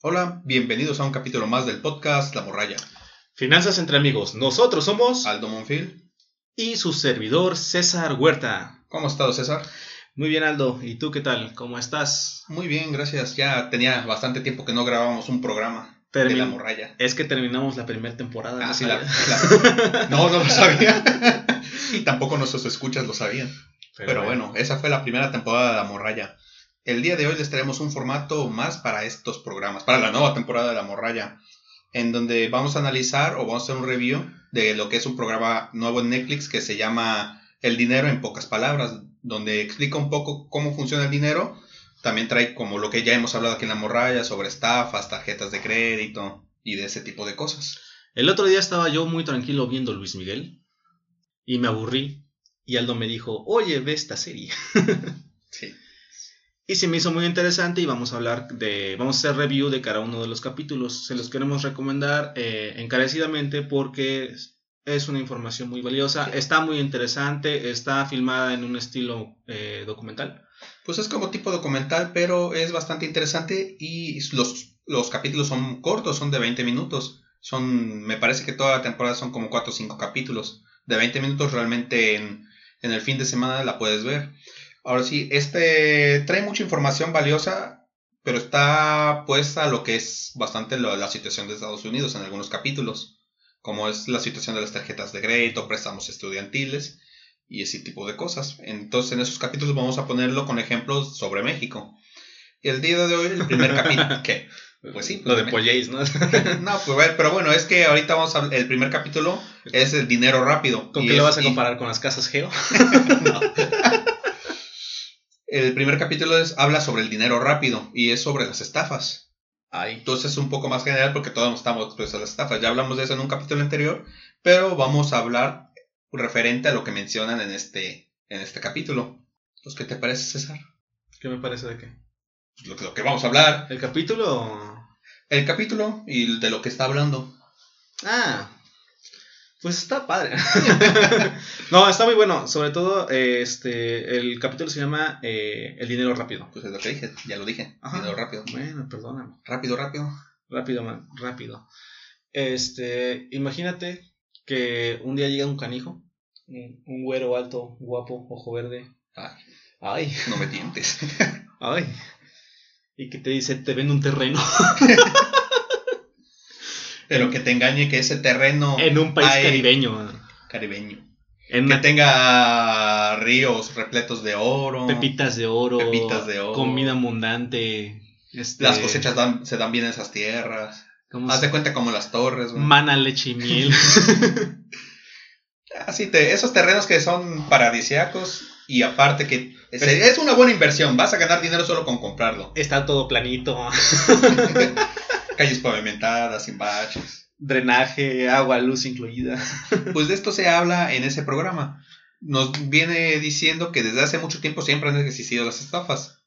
Hola, bienvenidos a un capítulo más del podcast La Morralla. Finanzas entre amigos. Nosotros somos Aldo Monfil. y su servidor César Huerta. ¿Cómo has estado, César? Muy bien, Aldo. ¿Y tú qué tal? ¿Cómo estás? Muy bien, gracias. Ya tenía bastante tiempo que no grabábamos un programa de La Morralla. Es que terminamos la primera temporada. Ah, ¿no sí, la, No, no lo sabía. y tampoco nuestros escuchas lo sabían. Pero, bueno, esa fue la primera temporada de La Morralla. El día de hoy les traemos un formato más para estos programas, para la nueva temporada de La Morralla, en donde vamos a analizar o vamos a hacer un review de lo que es un programa nuevo en Netflix que se llama El dinero en pocas palabras, donde explica un poco cómo funciona el dinero. También trae como lo que ya hemos hablado aquí en La Morralla sobre estafas, tarjetas de crédito y de ese tipo de cosas. El otro día estaba yo muy tranquilo viendo Luis Miguel y me aburrí. Y Aldo me dijo, oye, ve esta serie. Sí. Y se me hizo muy interesante y vamos a hablar de, vamos a hacer review de cada uno de los capítulos. Se los queremos recomendar eh, encarecidamente porque es una información muy valiosa, Sí. está muy interesante, está filmada en un estilo eh, documental. Pues es como tipo documental, pero es bastante interesante y los, los capítulos son cortos, son de 20 minutos. Son, me parece que toda la temporada son como 4 o 5 capítulos. De 20 minutos realmente en, en el fin de semana la puedes ver. Ahora sí, este trae mucha información valiosa, pero está puesta a lo que es bastante la situación de Estados Unidos en algunos capítulos, como es la situación de las tarjetas de crédito, préstamos estudiantiles y ese tipo de cosas. Entonces en esos capítulos vamos a ponerlo con ejemplos sobre México. Y el día de hoy, el primer capítulo... ¿Qué? Pues sí, Lo pues de Polléis, ¿no? No, pues bueno, pero bueno, es que ahorita vamos a... El primer capítulo es el dinero rápido. ¿Con qué lo vas a y- comparar con las casas Geo? No. El primer capítulo es, habla sobre el dinero rápido y es sobre las estafas. Ay, Entonces es un poco más general porque todos estamos expuestos a las estafas. Ya hablamos de eso en un capítulo anterior, pero vamos a hablar referente a lo que mencionan en este, en este capítulo. Pues, ¿qué te parece, César? ¿qué me parece de qué? Lo, que- lo que vamos a hablar. ¿El capítulo? El capítulo y de lo que está hablando. Ah, pues está padre. no, está muy bueno. Sobre todo, eh, este, el capítulo se llama eh, El dinero rápido. Pues es lo que dije, ya lo dije. Ajá. Dinero rápido. Bueno, perdóname. Rápido, rápido. Rápido, man, rápido. Este, imagínate que un día llega un canijo, un, un güero alto, guapo, ojo verde. Ay, Ay, no me tientes. ay. Y que te dice, te vendo un terreno Pero que te engañe que ese terreno en un país Ay. caribeño. caribeño. En Que una tenga ríos repletos de oro. pepitas de oro, Pepitas de oro. comida abundante. este, Las cosechas dan- se dan bien en esas tierras. ¿cómo Haz se- de cuenta como las torres, güey. Mana, leche y miel. Así te, esos terrenos que son paradisiacos y aparte que es, es una buena inversión. Vas a ganar dinero solo con comprarlo. Está todo planito. Calles pavimentadas, sin baches. Drenaje, agua, luz incluida. Pues de esto se habla en ese programa. Nos viene diciendo que desde hace mucho tiempo siempre han existido las estafas.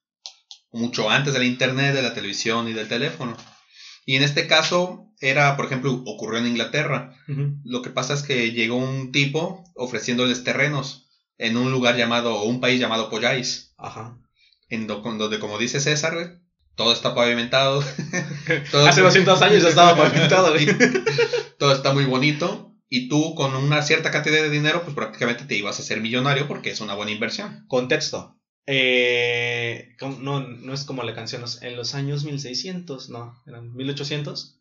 Mucho antes del internet, de la televisión y del teléfono. Y en este caso era, por ejemplo, ocurrió en Inglaterra. Lo que pasa es que llegó un tipo ofreciéndoles terrenos en un lugar llamado, o un país llamado Polláis. Ajá. En donde, como dice César, todo está pavimentado. todo, Hace 200 años ya estaba pavimentado, güey. todo está muy bonito. Y tú con una cierta cantidad de dinero, pues prácticamente te ibas a hacer millonario porque es una buena inversión. Contexto. Eh, no, no es como la canción, en los años 1600, no, eran 1800.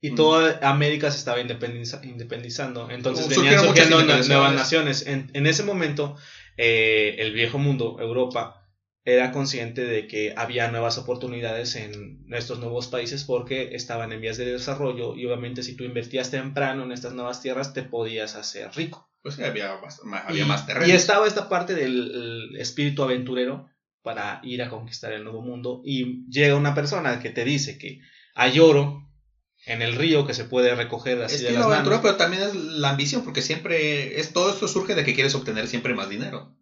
Y Mm. toda América se estaba independiza- independizando. Entonces Surgieron venían surgiendo nuevas naciones. En, en ese momento, eh, el viejo mundo, Europa, era consciente de que había nuevas oportunidades en estos nuevos países porque estaban en vías de desarrollo y obviamente si tú invertías temprano en estas nuevas tierras te podías hacer rico. Pues sí, había, más terrenos. y estaba esta parte del el espíritu aventurero para ir a conquistar el nuevo mundo. Y llega una persona que te dice que hay oro en el río que se puede recoger así de Estilo las aventura, manos. pero también es la ambición, porque siempre es todo esto surge de que quieres obtener siempre más dinero.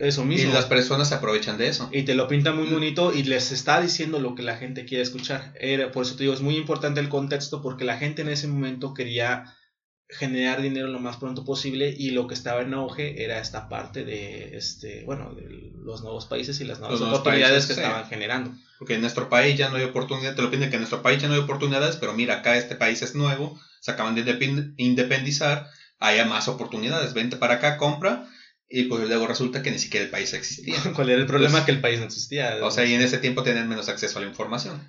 Eso Y mismo. las personas se aprovechan de eso. Y te lo pinta muy bonito y les está diciendo lo que la gente quiere escuchar. Era, por eso te digo, es muy importante el contexto porque la gente en ese momento quería generar dinero lo más pronto posible y lo que estaba en auge era esta parte de este bueno de los nuevos países y las nuevas oportunidades que estaban generando porque en nuestro país ya no hay oportunidades te lo piden que en nuestro país ya no hay oportunidades pero mira acá este país es nuevo se acaban de independizar haya más oportunidades vente para acá compra y pues luego resulta que ni siquiera el país existía cuál era el problema que el país no existía o sea y en ese tiempo tenían menos acceso a la información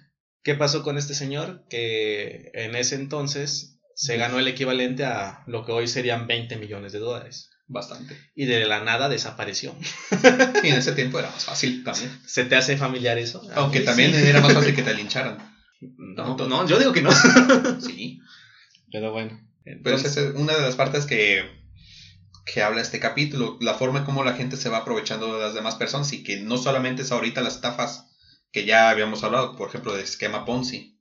qué pasó con este señor que en ese entonces se ganó el equivalente a lo que hoy serían 20 millones de dólares. Bastante. Y de la nada desapareció. y en ese tiempo era más fácil también. ¿Se te hace familiar eso? Aunque también era más fácil que te lincharan. No, no, yo digo que no. sí. Pero bueno. Pero esa es una de las partes que, que habla este capítulo, la forma en cómo la gente se va aprovechando de las demás personas y que no solamente es ahorita las estafas que ya habíamos hablado, por ejemplo, de esquema Ponzi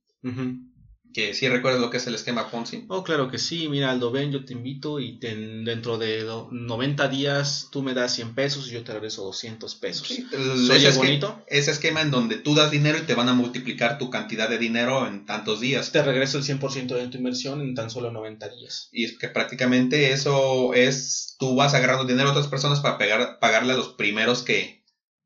que sí recuerdas lo que es el esquema Ponzi. Oh, claro que sí. Mira, Aldo, ven, yo te invito y dentro de 90 días tú me das 100 pesos y yo te regreso 200 pesos. Sí, ese bonito? Ese esquema en donde tú das dinero y te van a multiplicar tu cantidad de dinero en tantos días. Te regreso el 100% de tu inversión en tan solo 90 días. Y es que prácticamente eso es, tú vas agarrando dinero a otras personas para pegar, pagarle a los primeros que,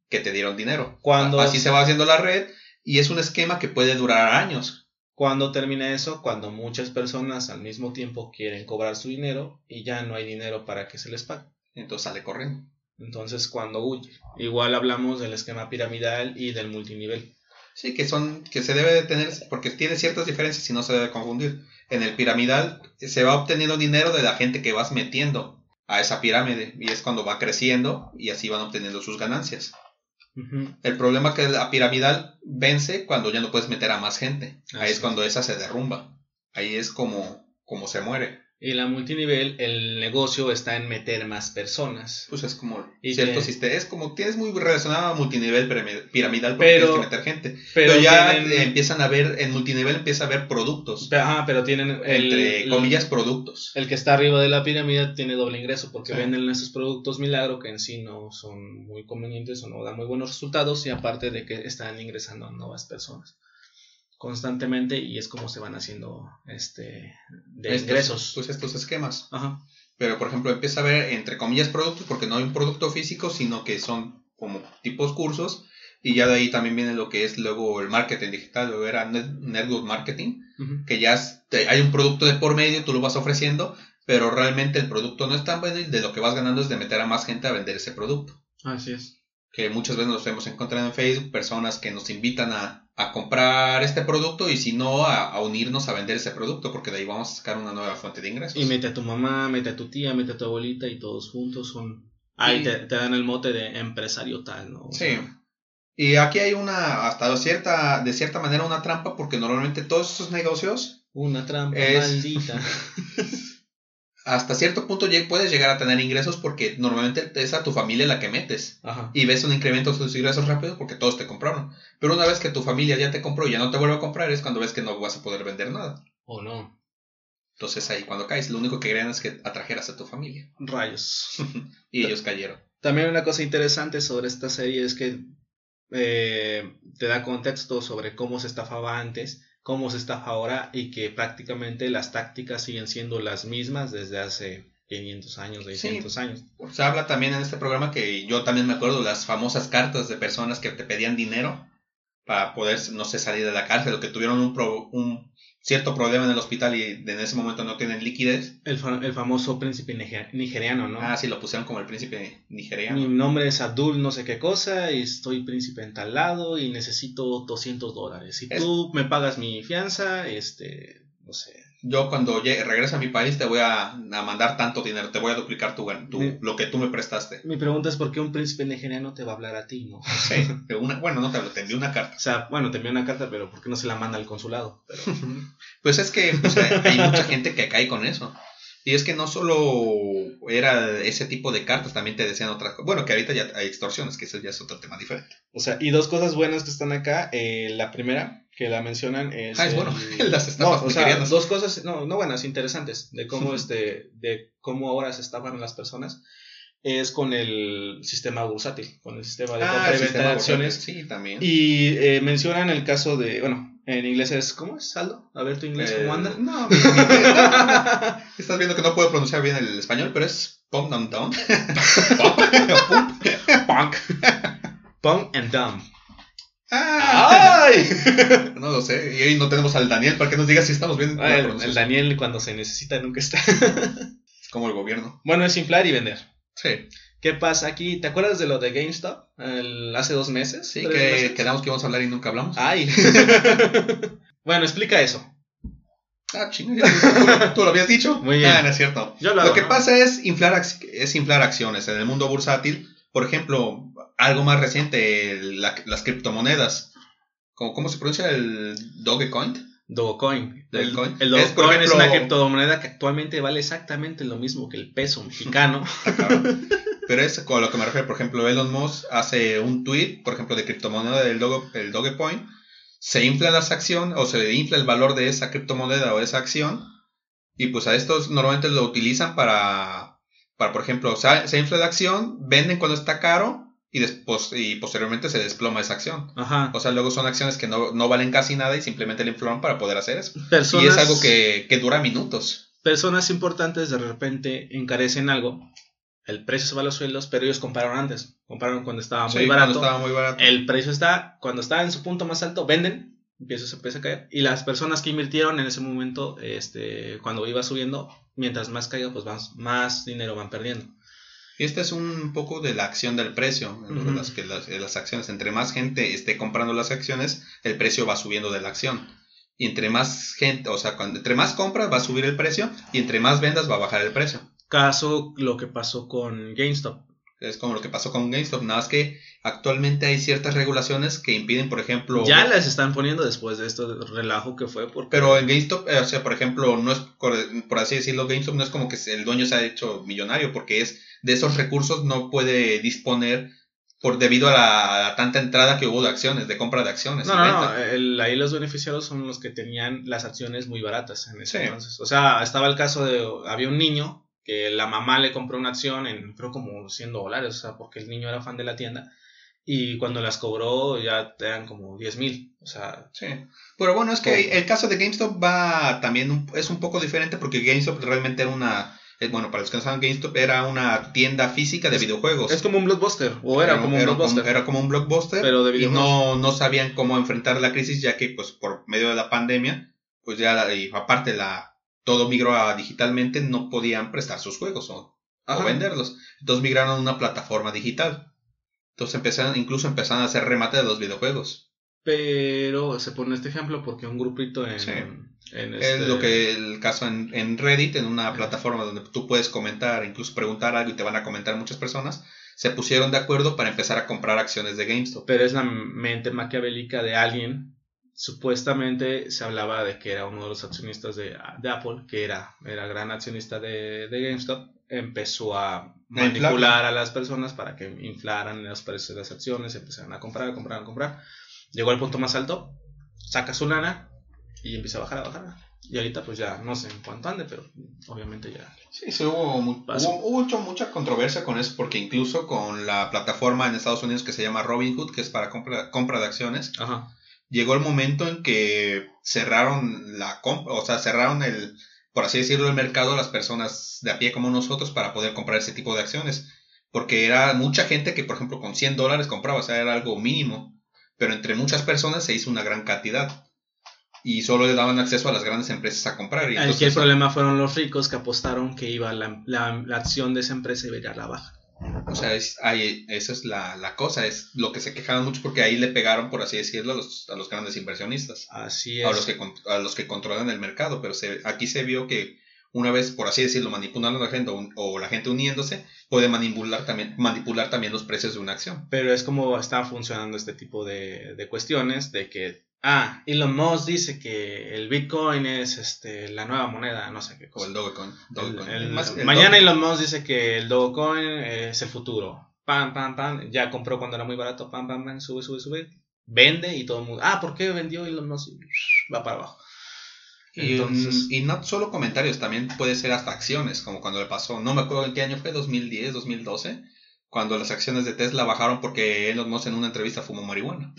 que te dieron dinero. Cuando... Así se va haciendo la red y es un esquema que puede durar años cuando termina eso? Cuando muchas personas al mismo tiempo quieren cobrar su dinero y ya no hay dinero para que se les pague. Entonces sale corriendo. Entonces cuando huye. Igual hablamos del esquema piramidal y del multinivel. Sí, que son, que se debe de tener, porque tiene ciertas diferencias y no se debe confundir. En el piramidal se va obteniendo dinero de la gente que vas metiendo a esa pirámide y es cuando va creciendo y así van obteniendo sus ganancias. El problema es que la piramidal vence cuando ya no puedes meter a más gente. Ahí es cuando esa se derrumba. Ahí es como, como se muere. Y la multinivel, el negocio está en meter más personas. Pues es como cierto sistema. Es como tienes muy relacionado a multinivel piramidal porque tienes que meter gente. Pero, ya empiezan a ver, en multinivel empieza a haber productos. Pero, pero tienen. entre comillas, productos. El que está arriba de la pirámide tiene doble ingreso porque venden esos productos milagro que en sí no son muy convenientes o no dan muy buenos resultados y aparte de que están ingresando a nuevas personas constantemente y es como se van haciendo este de ingresos. Pues estos esquemas. Pero por ejemplo empieza a ver entre comillas productos porque no hay un producto físico sino que son como tipos cursos y ya de ahí también viene lo que es luego el marketing digital, o era network marketing, que ya hay un producto de por medio, tú lo vas ofreciendo, pero realmente el producto no es tan bueno y de lo que vas ganando es de meter a más gente a vender ese producto. Así es. Que muchas veces nos hemos encontrado en Facebook, personas que nos invitan a, a comprar este producto y si no a, unirnos a vender ese producto porque de ahí vamos a sacar una nueva fuente de ingresos. Y mete a tu mamá, mete a tu tía, mete a tu abuelita y todos juntos son... Ahí te, dan el mote de empresario tal, ¿no? sí. Y aquí hay una, hasta cierta, de cierta manera, una trampa porque normalmente todos estos negocios... Una trampa maldita. hasta cierto punto puedes llegar a tener ingresos porque normalmente es a tu familia la que metes. Y ves un incremento de tus ingresos rápido porque todos te compraron. Pero una vez que tu familia ya te compró y ya no te vuelve a comprar es cuando ves que no vas a poder vender nada. O no. Entonces ahí cuando caes, lo único que querían es que atrajeras a tu familia. Rayos. y ellos cayeron. También una cosa interesante sobre esta serie es que eh, te da contexto sobre cómo se estafaba antes cómo se está ahora y que prácticamente las tácticas siguen siendo las mismas desde hace 500 años, 600 años. Se habla también en este programa que yo también me acuerdo las famosas cartas de personas que te pedían dinero para poder, no sé, salir de la cárcel o que tuvieron un, un cierto problema en el hospital y en ese momento no tienen liquidez. El, el famoso príncipe nigeriano, ¿no? Ah, sí, lo pusieron como el príncipe nigeriano. Mi nombre es Abdul no sé qué cosa y estoy príncipe en tal lado y necesito 200 dólares. Si tú me pagas mi fianza, este, no sé, yo cuando regrese a mi país te voy a, mandar tanto dinero, te voy a duplicar tu, lo que tú me prestaste. Mi pregunta es por qué un príncipe nigeriano te va a hablar a ti, ¿no? Sí, bueno, no te hablo, te envió una carta. O sea, bueno, te envió una carta, pero ¿por qué no se la manda al consulado? pues es que pues, hay mucha gente que cae con eso. Y es que no solo era ese tipo de cartas, también te decían otras cosas. Bueno, que ahorita ya hay extorsiones, que eso ya es otro tema diferente. O sea, y dos cosas buenas que están acá. Eh, la primera, que la mencionan es... Ah, es bueno, las estafas no, o sea, dos cosas, no, no buenas, interesantes, de cómo, este, de cómo ahora se estafan las personas es con el sistema bursátil, con el sistema de ah, compra y venta de acciones. Sí, también. Y eh, mencionan el caso de, bueno, En inglés es, ¿cómo es, Aldo? A ver tu inglés, ¿cómo Eh, anda? No. Estás viendo que no puedo pronunciar bien el español, pero es Pump Down Down. Punk. Punk and dumb. Ah, ¡Ay! no lo sé. Y hoy no tenemos al Daniel para que nos diga si estamos bien. Ah, el, el. Daniel cuando se necesita nunca está. Es como el gobierno. bueno, es inflar y vender. Sí. ¿Qué pasa aquí? ¿Te acuerdas de lo de GameStop? El- hace dos meses. Sí, ¿Tres que meses? quedamos que íbamos a hablar y nunca hablamos. Ay. bueno, explica eso. Ah, chingada. ¿Tú, tú lo habías dicho? Muy bien. Ah, no es cierto. Yo lo que ¿no? pasa es inflar, es inflar acciones. En el mundo bursátil, por ejemplo, algo más reciente, la- las criptomonedas. ¿Cómo, ¿Cómo se pronuncia el Dogecoin? Dogecoin. El, Dogecoin. el Es, por Dogecoin es, ejemplo- una criptomoneda que actualmente vale exactamente lo mismo que el peso mexicano. Pero es con lo que me refiero, por ejemplo, Elon Musk hace un tweet, por ejemplo, de criptomoneda del Doge, el Dogecoin, se infla las acciones o se infla el valor de esa criptomoneda o esa acción y pues a estos normalmente lo utilizan para, para por ejemplo, o sea, se infla la acción, venden cuando está caro y, después, y posteriormente se desploma esa acción. Ajá. O sea, luego son acciones que no, no valen casi nada y simplemente le inflaron para poder hacer eso. Personas, Y es algo que, que dura minutos. personas importantes de repente encarecen algo. El precio se va a los sueldos, pero ellos compraron antes. Compraron cuando estaba muy Sí, barato. cuando estaba muy barato. El precio está, cuando está en su punto más alto, venden, empieza, se empieza a caer. Y las personas que invirtieron en ese momento, este, cuando iba subiendo, mientras más caiga, pues más, más dinero van perdiendo. Y esta es un poco de la acción del precio. Ujú. las, que las, de las acciones. Entre más gente esté comprando las acciones, el precio va subiendo de la acción. Y entre más gente, o sea, cuando, entre más compras va a subir el precio y entre más vendas va a bajar el precio. Caso lo que pasó con GameStop. Es como lo que pasó con GameStop, nada más que actualmente hay ciertas regulaciones que impiden, por ejemplo... Ya las están poniendo después de esto relajo que fue porque Pero en GameStop, eh, o sea, por ejemplo, no es, por, así decirlo, GameStop no es como que el dueño se ha hecho millonario, porque es de esos recursos no puede disponer por debido a la, a tanta entrada que hubo de acciones, de compra de acciones. No, no, venta. no. el- ahí los beneficiados son los que tenían las acciones muy baratas en ese Sí. entonces. O sea, estaba el caso de. Había un niño que la mamá le compró una acción en, creo, como 100 dólares, o sea, porque el niño era fan de la tienda. Y cuando las cobró ya eran como 10 mil. O sea, Sí. Pero bueno, es que el caso de GameStop va también, un- es un poco diferente porque GameStop realmente era una, eh, bueno, para los que no saben, GameStop era una tienda física de Es- videojuegos. es como un blockbuster. O era, como un blockbuster. era como un blockbuster. pero de y no, no sabían cómo enfrentar la crisis ya que pues por medio de la pandemia pues ya y aparte la todo migró a digitalmente no podían prestar sus juegos o, venderlos entonces migraron a una plataforma digital entonces empezaron incluso empezaron a hacer remate de los videojuegos Pero se pone este ejemplo porque un grupito en. Sí. en es este- lo que el caso en, en Reddit en una plataforma donde tú puedes comentar incluso preguntar algo y te van a comentar muchas personas se pusieron de acuerdo para empezar a comprar acciones de GameStop pero es la mente maquiavélica de alguien. Supuestamente se hablaba de que era uno de los accionistas de, de Apple, que era, era gran accionista de, de GameStop. Empezó a manipular a las personas para que inflaran los precios de las acciones, empezaron a comprar, a comprar, a comprar. Llegó al punto más alto, saca su lana y empieza a bajar, a bajar. Y ahorita pues ya no sé en cuánto ande, pero obviamente ya. Sí, sí, hubo, hubo mucho- mucha controversia con eso, porque incluso con la plataforma en Estados Unidos que se llama Robinhood, que es para compra, compra de acciones, Ajá. Llegó el momento en que cerraron la compra, o sea, cerraron el, por así decirlo, el mercado a las personas de a pie como nosotros para poder comprar ese tipo de acciones. Porque era mucha gente que, por ejemplo, con 100 dólares compraba, o sea, era algo mínimo. Pero entre muchas personas se hizo una gran cantidad. Y solo le daban acceso a las grandes empresas a comprar. Y Aquí el problema fueron los ricos que apostaron que iba la, la, la acción de esa empresa iba a ir a la baja. O sea, es, ahí, esa es la, la cosa, es lo que se quejaron mucho porque ahí le pegaron, por así decirlo, a los, a los grandes inversionistas, Así a es. los, que, a los que controlan el mercado, pero se, aquí se vio que una vez, por así decirlo, manipulando a la gente o, o la gente uniéndose, puede manipular también, manipular también los precios de una acción. Pero es como está funcionando este tipo de, de cuestiones, de que, ah, Elon Musk dice que el Bitcoin es este, la nueva moneda, no sé qué O cosa. el Dogecoin. El- Dogecoin. el- Más- el mañana Doge- Elon Musk dice que el Dogecoin es el futuro. Pam, pam, pam. Ya compró cuando era muy barato. Pam, pam, pam. Sube, sube, sube. Vende y todo el mundo. Ah, ¿por qué vendió Elon Musk? Va para abajo. Y, Entonces- y no solo comentarios, también puede ser hasta acciones, como cuando le pasó, no me acuerdo en qué año fue, 2010, 2012, cuando las acciones de Tesla bajaron porque Elon Musk en una entrevista fumó marihuana.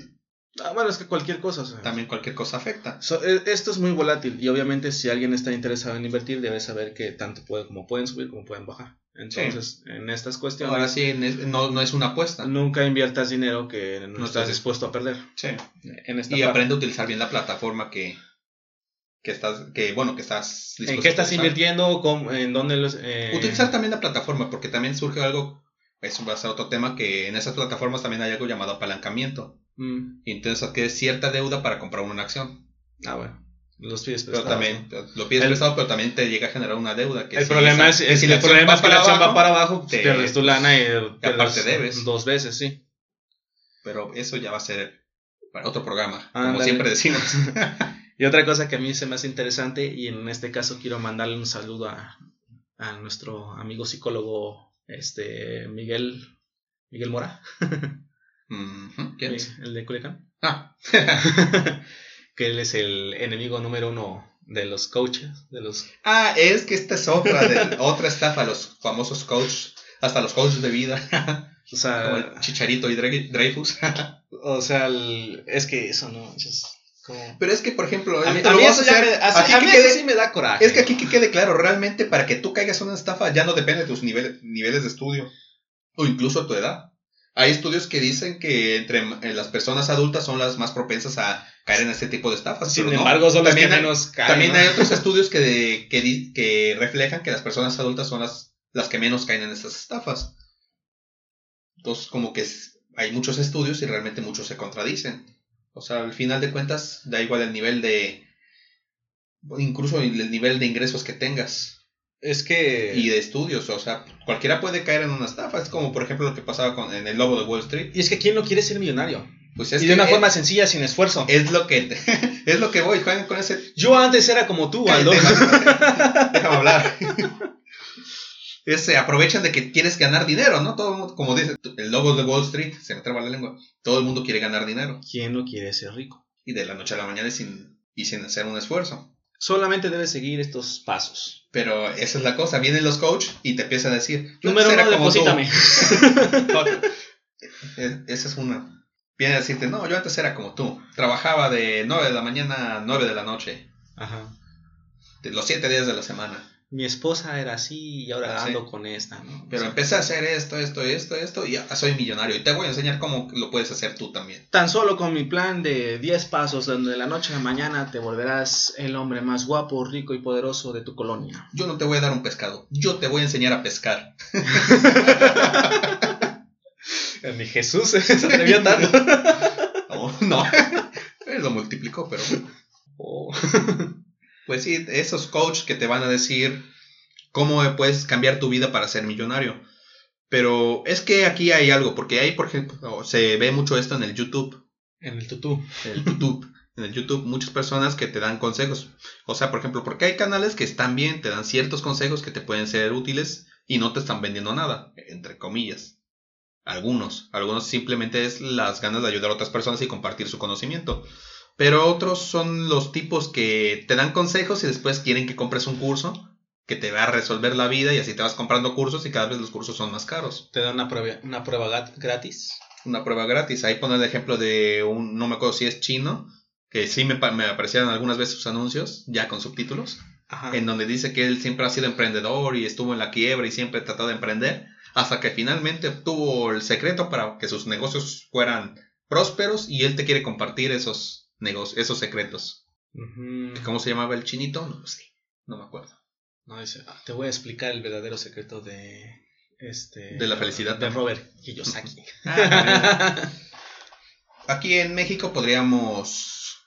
Ah, bueno, es que cualquier cosa. También cualquier cosa afecta. so- e- esto es muy volátil y obviamente si alguien está interesado en invertir debe saber que tanto puede como pueden subir como pueden bajar. Entonces, en estas cuestiones, Ahora sí, no, no es una apuesta. nunca inviertas dinero que no, No estás estás- dispuesto a perder. Sí. En esta Y parte. aprende a utilizar bien la plataforma que, que estás, que bueno, que estás ¿En qué estás invirtiendo? ¿Cómo- ¿En dónde los...? eh, Utilizar también la plataforma, porque también surge algo, eso va a ser otro tema, que en esas plataformas también hay algo llamado apalancamiento. Mm, Y entonces adquieres cierta deuda para comprar una acción. Ah, bueno. Los pides Pero prestados, también ¿no? lo pides El- prestado, pero también te llega a generar una deuda. Que El si problema esa- es, es- si el problema es que la acción va para abajo, te- pierdes tu lana y, aparte pierdes debes. Dos veces, sí. Pero eso ya va a ser para otro programa, como Ándale. siempre decimos. Y otra cosa que a mí se me hace interesante, y en este caso quiero mandarle un saludo a, a nuestro amigo psicólogo este Miguel Miguel Mora, ¿Quién es? el de Culiacán, Ah, que él es el enemigo número uno de los coaches, de los Ah, es que esta es otra, de, otra estafa, los famosos coaches, hasta los coaches de vida, o como sea, el Chicharito y Dre- Dreyfus. o sea, el- es que eso no, como- Pero es que, por ejemplo, a mí, a eso a ya hacer- me- a- aquí a que mí quede- eso sí me da coraje. Es que aquí que quede claro, realmente para que tú caigas en una estafa ya no depende de tus niveles, niveles de estudio o incluso tu edad. Hay estudios que dicen que entre eh, las personas adultas son las más propensas a caer en este tipo de estafas. Sin pero no. embargo, son las que También menos caen, También ¿no? hay otros estudios que, de- que, reflejan que las personas adultas son las, las que menos caen en estas estafas. Entonces, como que es- hay muchos estudios y realmente muchos se contradicen. O sea, al final de cuentas, da igual el nivel de. Incluso el nivel de ingresos que tengas Es que y de estudios. O sea, cualquiera puede caer en una estafa. Es como, por ejemplo, lo que pasaba con, en el lobo de Wall Street. y es que quién no quiere ser millonario Pues es y de una es- forma sencilla sin esfuerzo. Es lo que. es lo que voy. Juegan con ese Yo antes era como tú, Aldo. Déjame hablar. Es, eh, aprovechan de que quieres ganar dinero, ¿no? Todo el mundo, como dice el lobo de Wall Street, se me traba la lengua. Todo el mundo quiere ganar dinero. ¿Quién no quiere ser rico? Y de la noche a la mañana y sin, y sin hacer un esfuerzo. Solamente debes seguir estos pasos. Pero esa es la cosa. Vienen los coaches y te empiezan a decir: yo Número uno, deposítame. Es- Esa es una. Viene a decirte: No, yo antes era como tú. Trabajaba de 9 de la mañana a 9 de la noche. Ajá. De los 7 días de la semana. Mi esposa era así y ahora Sí. ando con esta, ¿no? Pero O sea, empecé a hacer esto, esto, esto, esto y ya soy millonario. Y te voy a enseñar cómo lo puedes hacer tú también. Tan solo con mi plan de 10 pasos, donde de la noche a la mañana te volverás el hombre más guapo, rico y poderoso de tu colonia. Yo no te voy a dar un pescado, yo te voy a enseñar a pescar. Mi Jesús se atrevió tanto. Oh, no, Él lo multiplicó, pero Oh. Pues sí, esos coaches que te van a decir cómo puedes cambiar tu vida para ser millonario. Pero es que aquí hay algo, porque hay, por ejemplo, se ve mucho esto en el YouTube. En el tutú. en el YouTube. En el YouTube muchas personas que te dan consejos. O sea, por ejemplo, porque hay canales que están bien, te dan ciertos consejos que te pueden ser útiles y no te están vendiendo nada, entre comillas. Algunos, algunos simplemente es las ganas de ayudar a otras personas y compartir su conocimiento. Pero otros son los tipos que te dan consejos y después quieren que compres un curso que te va a resolver la vida y así te vas comprando cursos y cada vez los cursos son más caros. Te da una prueba, una prueba gratis. Una prueba gratis. Ahí pone el ejemplo de un, no me acuerdo si es chino, que sí me, me aparecieron algunas veces sus anuncios, ya con subtítulos, Ajá. en donde dice que él siempre ha sido emprendedor y estuvo en la quiebra y siempre trató de emprender, hasta que finalmente obtuvo el secreto para que sus negocios fueran prósperos y él te quiere compartir esos negocios, esos secretos. ¿Cómo se llamaba el chinito? No lo sé, no me acuerdo. No, dice, "Ah, te voy a explicar el verdadero secreto de este De la felicidad de. Robert Kiyosaki. Aquí en México podríamos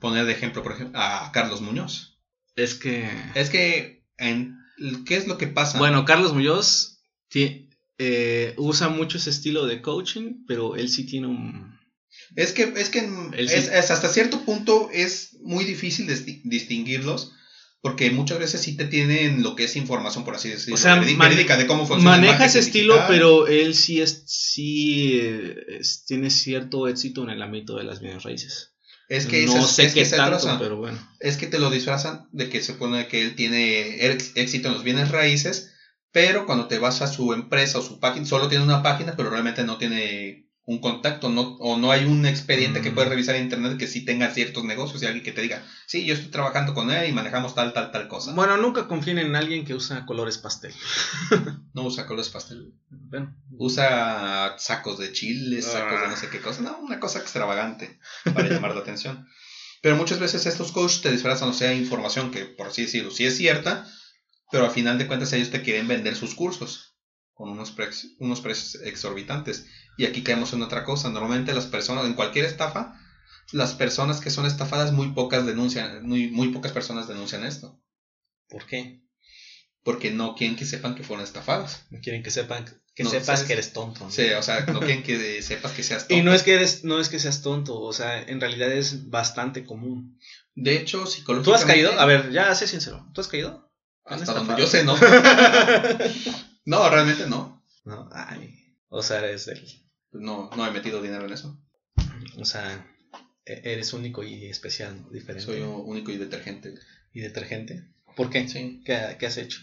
poner de ejemplo, por ejemplo, a Carlos Muñoz. es que Es que, en, ¿qué es lo que pasa? bueno, Carlos Muñoz eh, usa mucho ese estilo de coaching, pero él sí tiene un es que, es que es- es hasta cierto punto es muy difícil dis- distinguirlos porque muchas veces sí te tienen lo que es información, por así decirlo, O sea, verídica de cómo funciona maneja ese estilo, digital. pero él sí es sí eh, es- tiene cierto éxito en el ámbito de las bienes raíces. es que no sé es que qué esa tanto, cosa. pero bueno. es que te lo disfrazan de que se supone que él tiene éxito en los bienes raíces, pero cuando te vas a su empresa o su página, solo tiene una página, pero realmente no tiene un contacto, no, o no hay un expediente que Mm. puedes revisar en internet que sí tenga ciertos negocios y alguien que te diga, sí, yo estoy trabajando con él y manejamos tal, tal, tal cosa. Bueno, nunca confíen en alguien que usa colores pastel. No usa colores pastel. Bueno, Usa sacos de chiles, sacos de no sé qué cosa. No, una cosa extravagante para llamar la atención. Pero muchas veces estos coaches te disfrazan, o sea, información que, por así decirlo, sí es cierta, pero al final de cuentas ellos te quieren vender sus cursos con unos, pre unos precios exorbitantes. Y aquí caemos en otra cosa. Normalmente las personas, en cualquier estafa, las personas que son estafadas, muy pocas denuncian, muy, muy pocas personas denuncian esto. ¿por qué? Porque no quieren que sepan que fueron estafadas. No quieren que sepan que No, sepas ¿sabes? que eres tonto. ¿no? Sí, o sea, no quieren que sepas que seas Y tonto. no es que eres, no es que seas tonto, o sea, en realidad es bastante común. De hecho, ¿Tú psicológicamente... has caído? A ver, ya sé sincero. ¿Tú has caído? Hasta ¿Han donde yo sé, no. no, realmente no. No, ay. O sea, eres del. No, no he metido dinero en eso. O sea, e- eres único y especial, ¿no? diferente. Soy único y detergente. ¿Y detergente? ¿Por qué? Sí, ¿Qué, qué has hecho?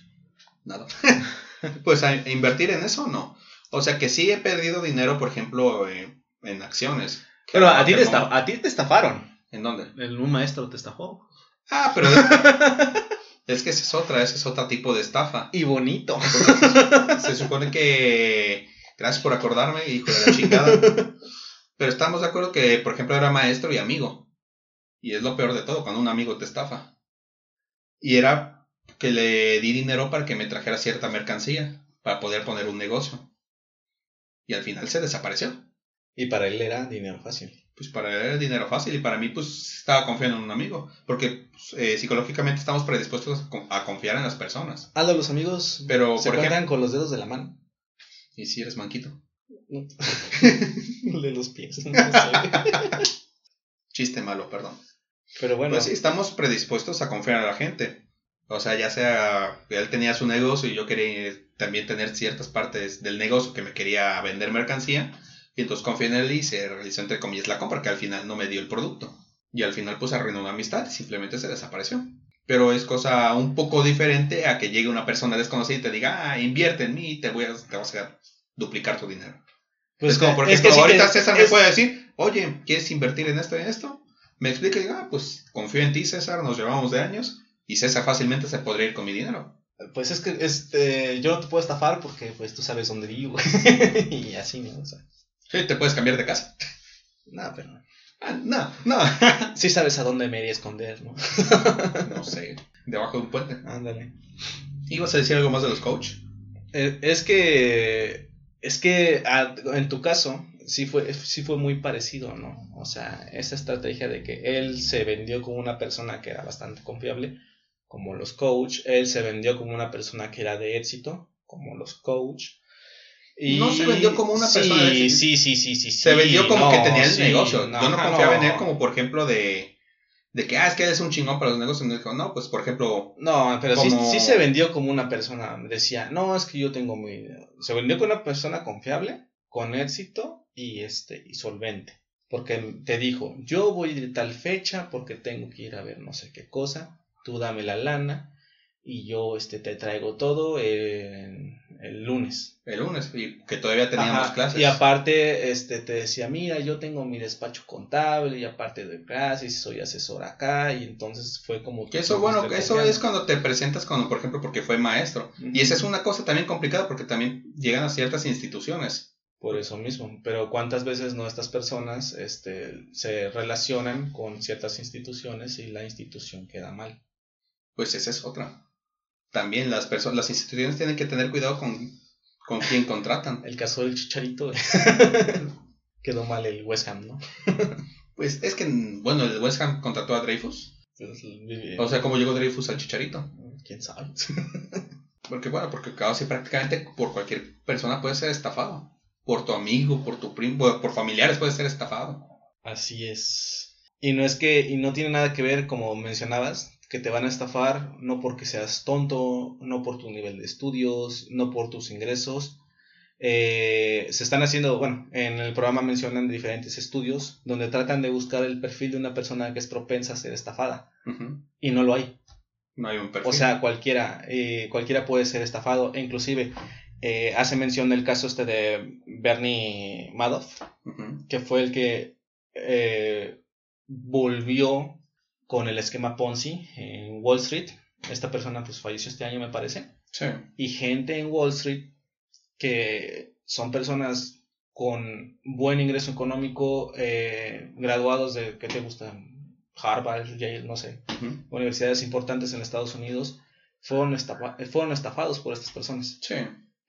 nada. pues a, invertir en eso, no. O sea que sí he perdido dinero, por ejemplo, eh, en acciones. Pero a ti, te a ti te estafaron. ¿En dónde? El- Un maestro te estafó. Ah, pero... es que esa es otra, ese es otro tipo de estafa. Y bonito. Se supone que... Gracias por acordarme, hijo de la chingada. Pero estamos de acuerdo que, por ejemplo, era maestro y amigo. Y es lo peor de todo, cuando un amigo te estafa. Y era que le di dinero para que me trajera cierta mercancía, para poder poner un negocio. Y al final se desapareció. Y para él era dinero fácil. Pues para él era dinero fácil y para mí pues estaba confiando en un amigo. Porque pues, eh, psicológicamente estamos predispuestos a con- a confiar en las personas. Aldo, los amigos Pero, se por ejemplo... con los dedos de la mano. ¿Y si eres manquito? No. de los pies. no sé. Chiste malo, perdón. Pero bueno, Pues sí, estamos predispuestos a confiar a la gente. O sea, ya sea él tenía su negocio y yo quería también tener ciertas partes del negocio que me quería vender mercancía. Y entonces confié en él y se realizó entre comillas la compra, que al final no me dio el producto. Y al final pues arruinó una amistad y simplemente se desapareció. Pero es cosa un poco diferente a que llegue una persona desconocida y te diga, ah, invierte en mí y te, voy a, te vas a duplicar tu dinero. pues es como, por es ejemplo, que ahorita te- César me puede decir, oye, ¿quieres invertir en esto y en esto? Me explica y digo, ah, pues confío en ti, César, nos llevamos de años y César fácilmente se podría ir con mi dinero. Pues es que este, yo no te puedo estafar porque pues tú sabes dónde vivo. y así, ¿no? O sea, Sí, te puedes cambiar de casa. nada, pero Ah, no, no. sí sabes a dónde me iría a esconder, ¿no? no sé, debajo de un puente. Ándale. ¿Ibas a decir algo más de los coach? Eh, Es que, es que ah, en tu caso sí fue, sí fue muy parecido, ¿no? O sea, esa estrategia de que él se vendió como una persona que era bastante confiable, como los coach, él se vendió como una persona que era de éxito, como los coach. Y No se vendió como una sí, persona de éxito. Sí, sí, sí, sí, Se sí, vendió como no, que tenía el sí, negocio. Yo no ajá, confiaba en él como, por ejemplo, de, de que, ah, es que él es un chingón para los negocios. Me dijo, no, pues, por ejemplo, No, pero sí, Como- sí se vendió como una persona. Decía, no, es que yo tengo muy. Se vendió como una persona confiable, con éxito y este y solvente. Porque te dijo, yo voy de tal fecha porque tengo que ir a ver no sé qué cosa. Tú dame la lana y yo este te traigo todo el, el lunes. el lunes, y que todavía teníamos Ajá, clases. Y aparte, este, te decía, mira, yo tengo mi despacho contable y aparte doy clases soy asesor acá y entonces fue como... Que eso, bueno, eso es cuando te presentas con, por ejemplo, porque fue maestro. Y esa es una cosa también complicada porque también llegan a ciertas instituciones. Por eso mismo. Pero cuántas veces no estas personas este, se relacionan con ciertas instituciones y la institución queda mal. Pues esa es otra. También las personas, las instituciones tienen que tener cuidado con, con quién contratan. El caso del chicharito quedó mal el West Ham, ¿no? Pues es que, bueno, el West Ham contrató a Dreyfus. O sea, ¿cómo llegó Dreyfus al Chicharito? quién sabe. Porque, bueno, porque casi prácticamente por cualquier persona puede ser estafado. Por tu amigo, por tu primo, por familiares puede ser estafado. Así es. Y no es que, y no tiene nada que ver, como mencionabas, que te van a estafar no porque seas tonto, no por tu nivel de estudios, no por tus ingresos. Eh, se están haciendo, bueno, en el programa mencionan diferentes estudios donde tratan de buscar el perfil de una persona que es propensa a ser estafada. Y no lo hay. No hay un perfil. O sea, cualquiera, eh, cualquiera puede ser estafado. E inclusive eh, hace mención del caso este de Bernie Madoff, que fue el que eh, volvió con el esquema Ponzi en Wall Street. Esta persona pues falleció este año me parece. Sí. Y gente en Wall Street que son personas con buen ingreso económico, eh, graduados de, ¿qué te gustan? Harvard, Yale, no sé, universidades importantes en Estados Unidos, fueron, fueron estafados por estas personas. Sí.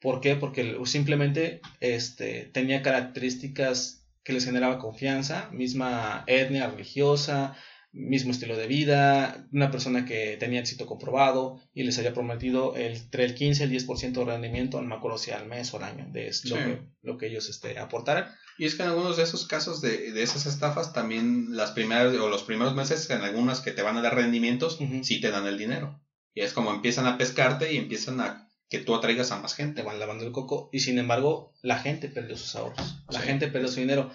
¿Por qué? Porque simplemente este, tenía características que les generaba confianza, misma etnia religiosa, mismo estilo de vida, una persona que tenía éxito comprobado y les había prometido entre el 15 y el 10% de rendimiento, no me acuerdo si al mes o al año, de lo, que, lo que ellos este, aportaran. Y es que en algunos de esos casos de, de, esas estafas también las primeras o los primeros meses en algunas que te van a dar rendimientos sí te dan el dinero. Y es como empiezan a pescarte y empiezan a que tú atraigas a más gente. Te van lavando el coco y sin embargo la gente perdió sus ahorros, la gente perdió su dinero.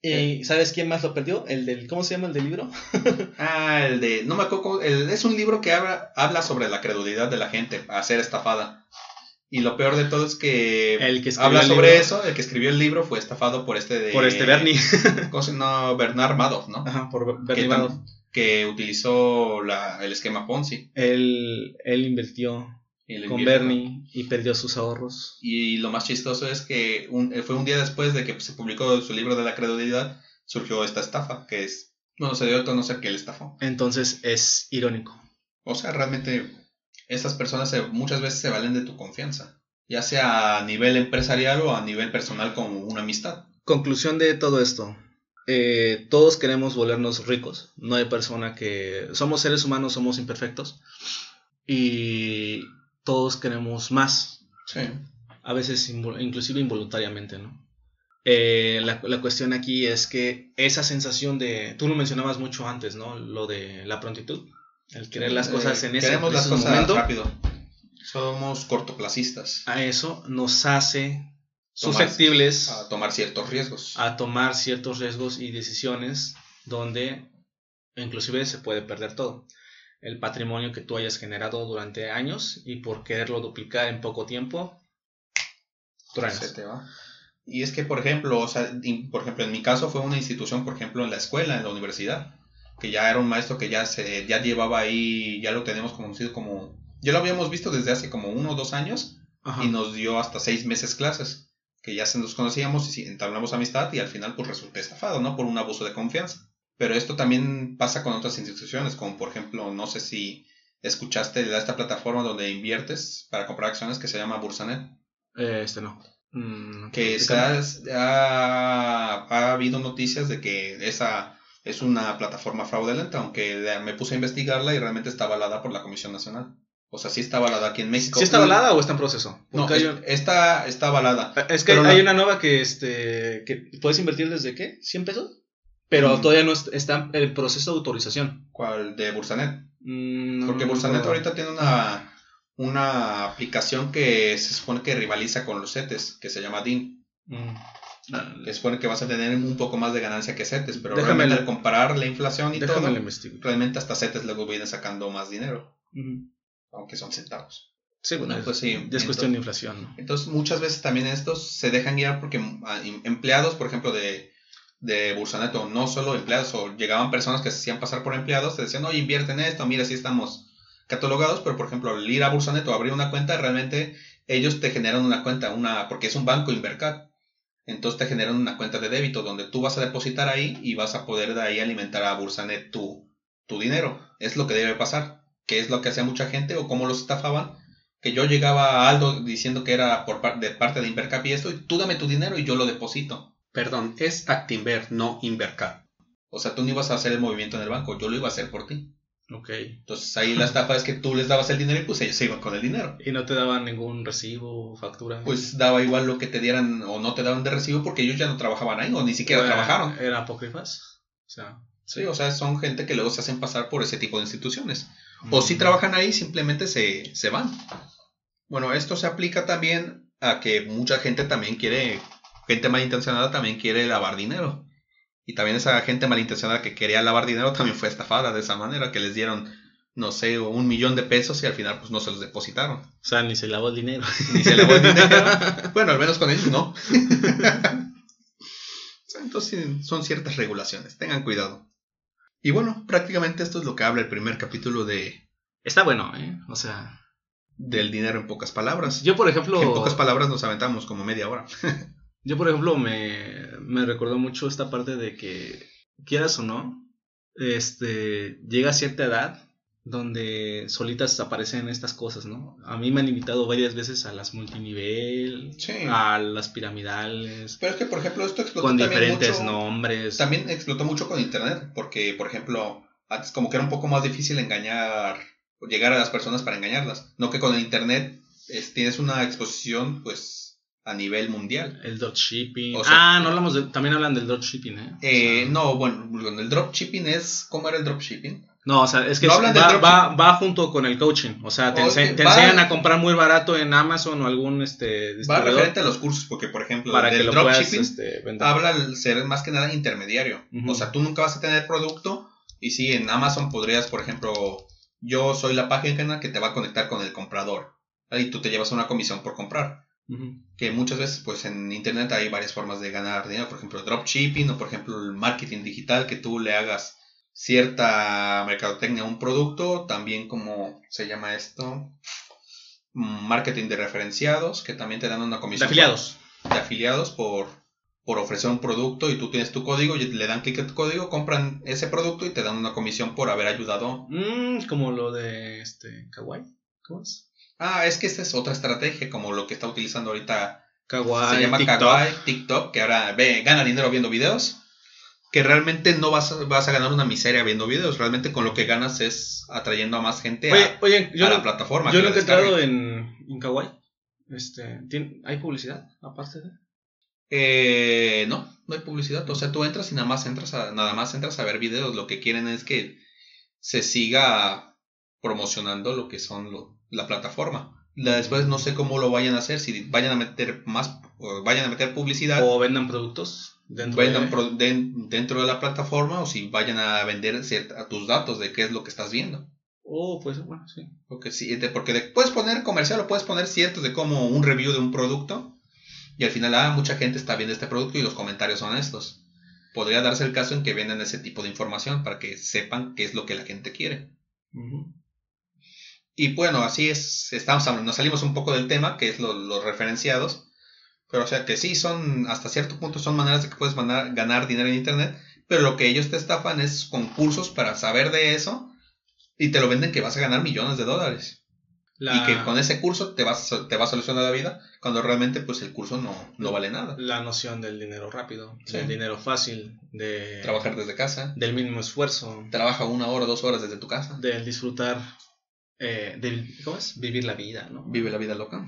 ¿Y sabes quién más lo perdió? El del, ¿cómo se llama el del libro? ah, el de, no me acuerdo, es un libro que habla, habla sobre la credulidad de la gente a ser estafada. Y lo peor de todo es que, el que habla sobre eso, el que escribió el libro fue estafado por este de... Por este Bernie. no, Bernard Madoff, ¿no? Ajá, por Bernie que, Madoff. Que utilizó la, el esquema Ponzi. Él, él invirtió con Bernie y perdió sus ahorros. Y lo más chistoso es que un, fue un día después de que se publicó su libro de la credulidad, surgió esta estafa, que es, bueno, se dio a conocer que él estafó. Entonces es irónico. O sea, realmente estas personas muchas veces se valen de tu confianza, ya sea a nivel empresarial o a nivel personal como una amistad. Conclusión de todo esto. Eh, todos queremos volvernos ricos. No hay persona que... Somos seres humanos, somos imperfectos. Y todos queremos más. Sí. A veces inclusive involuntariamente, ¿no? Eh, la, la, cuestión aquí es que esa sensación de, tú lo mencionabas mucho antes, ¿no? Lo de la prontitud, el querer las cosas en ese, Queremos las cosas rápido. Somos cortoplacistas. A eso nos hace susceptibles a tomar ciertos riesgos. A tomar ciertos riesgos y decisiones donde inclusive se puede perder todo el patrimonio que tú hayas generado durante años y por quererlo duplicar en poco tiempo, Se te va. Y es que, por ejemplo, o sea, por ejemplo, en mi caso fue una institución, por ejemplo, en la escuela, en la universidad, que ya era un maestro que ya se ya llevaba ahí, ya lo tenemos conocido como, ya lo habíamos visto desde hace como uno o dos años y nos dio hasta seis meses clases, que ya se nos conocíamos y entablamos amistad y al final pues resulté estafado, ¿no? Por un abuso de confianza. Pero esto también pasa con otras instituciones, como por ejemplo, no sé si escuchaste de esta plataforma donde inviertes para comprar acciones que se llama Bursanet. Eh, este no. Mm, que ha, ha, habido noticias de que esa es una plataforma fraudulenta, aunque me puse a investigarla y realmente está avalada por la Comisión Nacional. O sea, sí está avalada aquí en México. ¿Sí está avalada o está en proceso? no, está, está avalada. Es que hay una nueva que, este, que puedes invertir desde qué? ¿100 pesos? Pero todavía no está en el proceso de autorización. ¿Cuál? ¿De Bursanet? Mm, Porque Bursanet ahorita tiene una, una aplicación que se supone que rivaliza con los CETES, que se llama DIN. Mm. Que supone que vas a tener un poco más de ganancia que CETES, pero realmente al comparar la inflación y todo, realmente hasta CETES luego vienen sacando más dinero. Aunque son centavos. Sí, bueno, pues sí. Es cuestión de inflación. Entonces, muchas veces también estos se dejan guiar porque ah, empleados, por ejemplo, de de Bursanet o no solo empleados, o llegaban personas que se hacían pasar por empleados, te decían, oye, invierte en esto, mira, si estamos catalogados, pero por ejemplo, al ir a Bursanet o abrir una cuenta, realmente ellos te generan una cuenta, una porque es un banco Invercat. Entonces te generan una cuenta de débito donde tú vas a depositar ahí y vas a poder de ahí alimentar a Bursanet tu, tu dinero. Es lo que debe pasar, que es lo que hacía mucha gente o cómo los estafaban. Que yo llegaba a Aldo diciendo que era por de parte de Invercap y esto, y tú dame tu dinero y yo lo deposito. Perdón, es Actinver, no Invercar. O sea, tú no ibas a hacer el movimiento en el banco, yo lo iba a hacer por ti. Ok. Entonces ahí la estafa es que tú les dabas el dinero y pues ellos se iban con el dinero. ¿Y no te daban ningún recibo, factura? Pues daba igual lo que te dieran o no te daban de recibo porque ellos ya no trabajaban ahí o ni siquiera trabajaron. ¿Eran apócrifas? O sea, sí, o sea, son gente que luego se hacen pasar por ese tipo de instituciones. O si trabajan ahí, simplemente se, se van. Bueno, esto se aplica también a que mucha gente también quiere gente malintencionada también quiere lavar dinero. Y también esa gente malintencionada que quería lavar dinero también fue estafada de esa manera, que les dieron no sé, un millón de pesos y al final pues no se los depositaron. O sea, ni se lavó el dinero. Ni se lavó el dinero. bueno, al menos con ellos no. Entonces son ciertas regulaciones, tengan cuidado. Y bueno, prácticamente esto es lo que habla el primer capítulo de... Está bueno, ¿eh? O sea... Del dinero en pocas palabras. Yo, por ejemplo... en pocas palabras nos aventamos como media hora. Yo, por ejemplo, me, me recordó mucho esta parte de que, quieras o no, este, llega a cierta edad donde solitas aparecen estas cosas, ¿no? A mí me han invitado varias veces a las multinivel, a las piramidales. Pero es que, por ejemplo, esto explotó con diferentes nombres. También explotó mucho con internet, porque, por ejemplo, antes como que era un poco más difícil engañar, llegar a las personas para engañarlas. No que con el internet tienes una exposición, pues, a nivel mundial. El dropshipping. ah, no hablamos de, también hablan del dropshipping, ¿eh? eh no, bueno, el dropshipping es, ¿cómo era el dropshipping? No, o sea, es que va, va, junto con el coaching. O sea, te, enseñan a comprar muy barato en Amazon o algún este, Va referente a los cursos, porque por ejemplo, Para el dropshipping este, habla al ser más que nada intermediario. O sea, tú nunca vas a tener producto. Y sí, en Amazon podrías, por ejemplo, yo soy la página que te va a conectar con el comprador. Ahí tú te llevas una comisión por comprar. Que muchas veces, pues en internet hay varias formas de ganar dinero. Por ejemplo, dropshipping o por ejemplo el marketing digital que tú le hagas cierta mercadotecnia a un producto, también como se llama esto, marketing de referenciados, que también te dan una comisión. De afiliados. de afiliados por, por ofrecer un producto y tú tienes tu código y le dan clic a tu código, compran ese producto y te dan una comisión por haber ayudado. Mm, como lo de este Kawaii. ¿Cómo es? Ah, es que esta es otra estrategia, como lo que está utilizando ahorita. Kawaii. Se llama Kawaii, TikTok, que ahora ve, gana dinero viendo videos que realmente no vas a, vas a ganar una miseria viendo videos. Realmente con lo que ganas es atrayendo a más gente a, la plataforma. Yo lo he entrado en, en Kawaii. Este, ¿Hay publicidad aparte de? Eh, no, no hay publicidad. O sea, tú entras y nada más entras a, nada más entras a ver videos. Lo que quieren es que se siga promocionando lo que son la plataforma. después no sé cómo lo vayan a hacer, si vayan a meter más, vayan a meter publicidad. O vendan productos dentro, de... dentro de la plataforma o si vayan a vender tus datos de qué es lo que estás viendo. Oh, pues bueno, sí. Porque, sí, porque puedes poner comercial o puedes poner ciertos de como un review de un producto y al final, ah, mucha gente está viendo este producto y los comentarios son estos. Podría darse el caso en que vendan ese tipo de información para que sepan qué es lo que la gente quiere. Y bueno, así es, estamos nos salimos un poco del tema, que es los referenciados. Pero o sea que sí, son, hasta cierto punto son maneras de que puedes ganar dinero en Internet, pero lo que ellos te estafan es concursos para saber de eso y te lo venden que vas a ganar millones de dólares. Y que con ese curso te, vas, te va a solucionar la vida, cuando realmente pues el curso no, no vale nada. La noción del dinero rápido, del dinero fácil, de... Trabajar desde casa. Del mínimo esfuerzo. Trabaja una hora, dos horas desde tu casa. Del disfrutar, eh, ¿cómo es? Vivir la vida, ¿no? Vive la vida loca.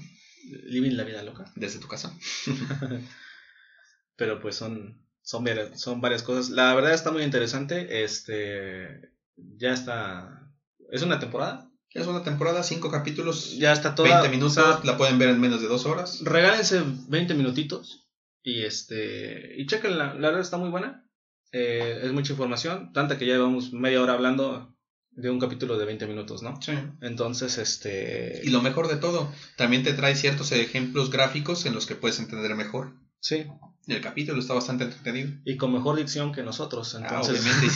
Living la vida loca. Desde tu casa. Pero pues son, son, son varias cosas. La verdad está muy interesante. Este. Ya está. ¿Es una temporada? Es una temporada, cinco capítulos. Ya está toda. 20 minutos, la pueden ver en menos de dos horas. Regálense 20 minutitos. Y este. Y chequen, la, la verdad está muy buena. Eh, es mucha información. Tanta que ya llevamos media hora hablando de un capítulo de 20 minutos, ¿no? Sí. Entonces, este... Y lo mejor de todo, también te trae ciertos ejemplos gráficos en los que puedes entender mejor. Sí. El capítulo está bastante entretenido. Y con mejor dicción que nosotros, ah, entonces... obviamente,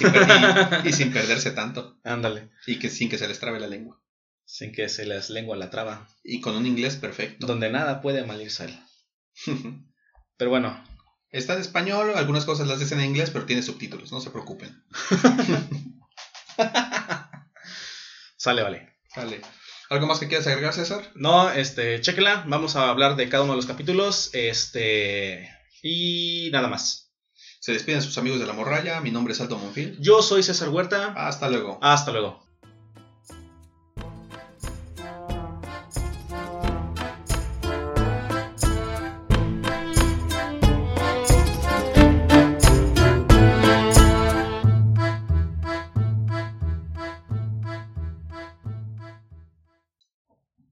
y sin, perderse tanto. Ándale. Y que sin que se les trabe la lengua. Sin que se les lengua la traba. Y con un inglés perfecto. Donde nada puede mal pero bueno. Está en español, algunas cosas las dicen en inglés, pero tiene subtítulos, no se preocupen. Sale, vale. Sale. ¿Algo más que quieras agregar, César? No, este, chéquela. Vamos a hablar de cada uno de los capítulos. Este. Y nada más. Se despiden sus amigos de la morralla. Mi nombre es Alto Monfil. Yo soy César Huerta. Hasta luego. Hasta luego.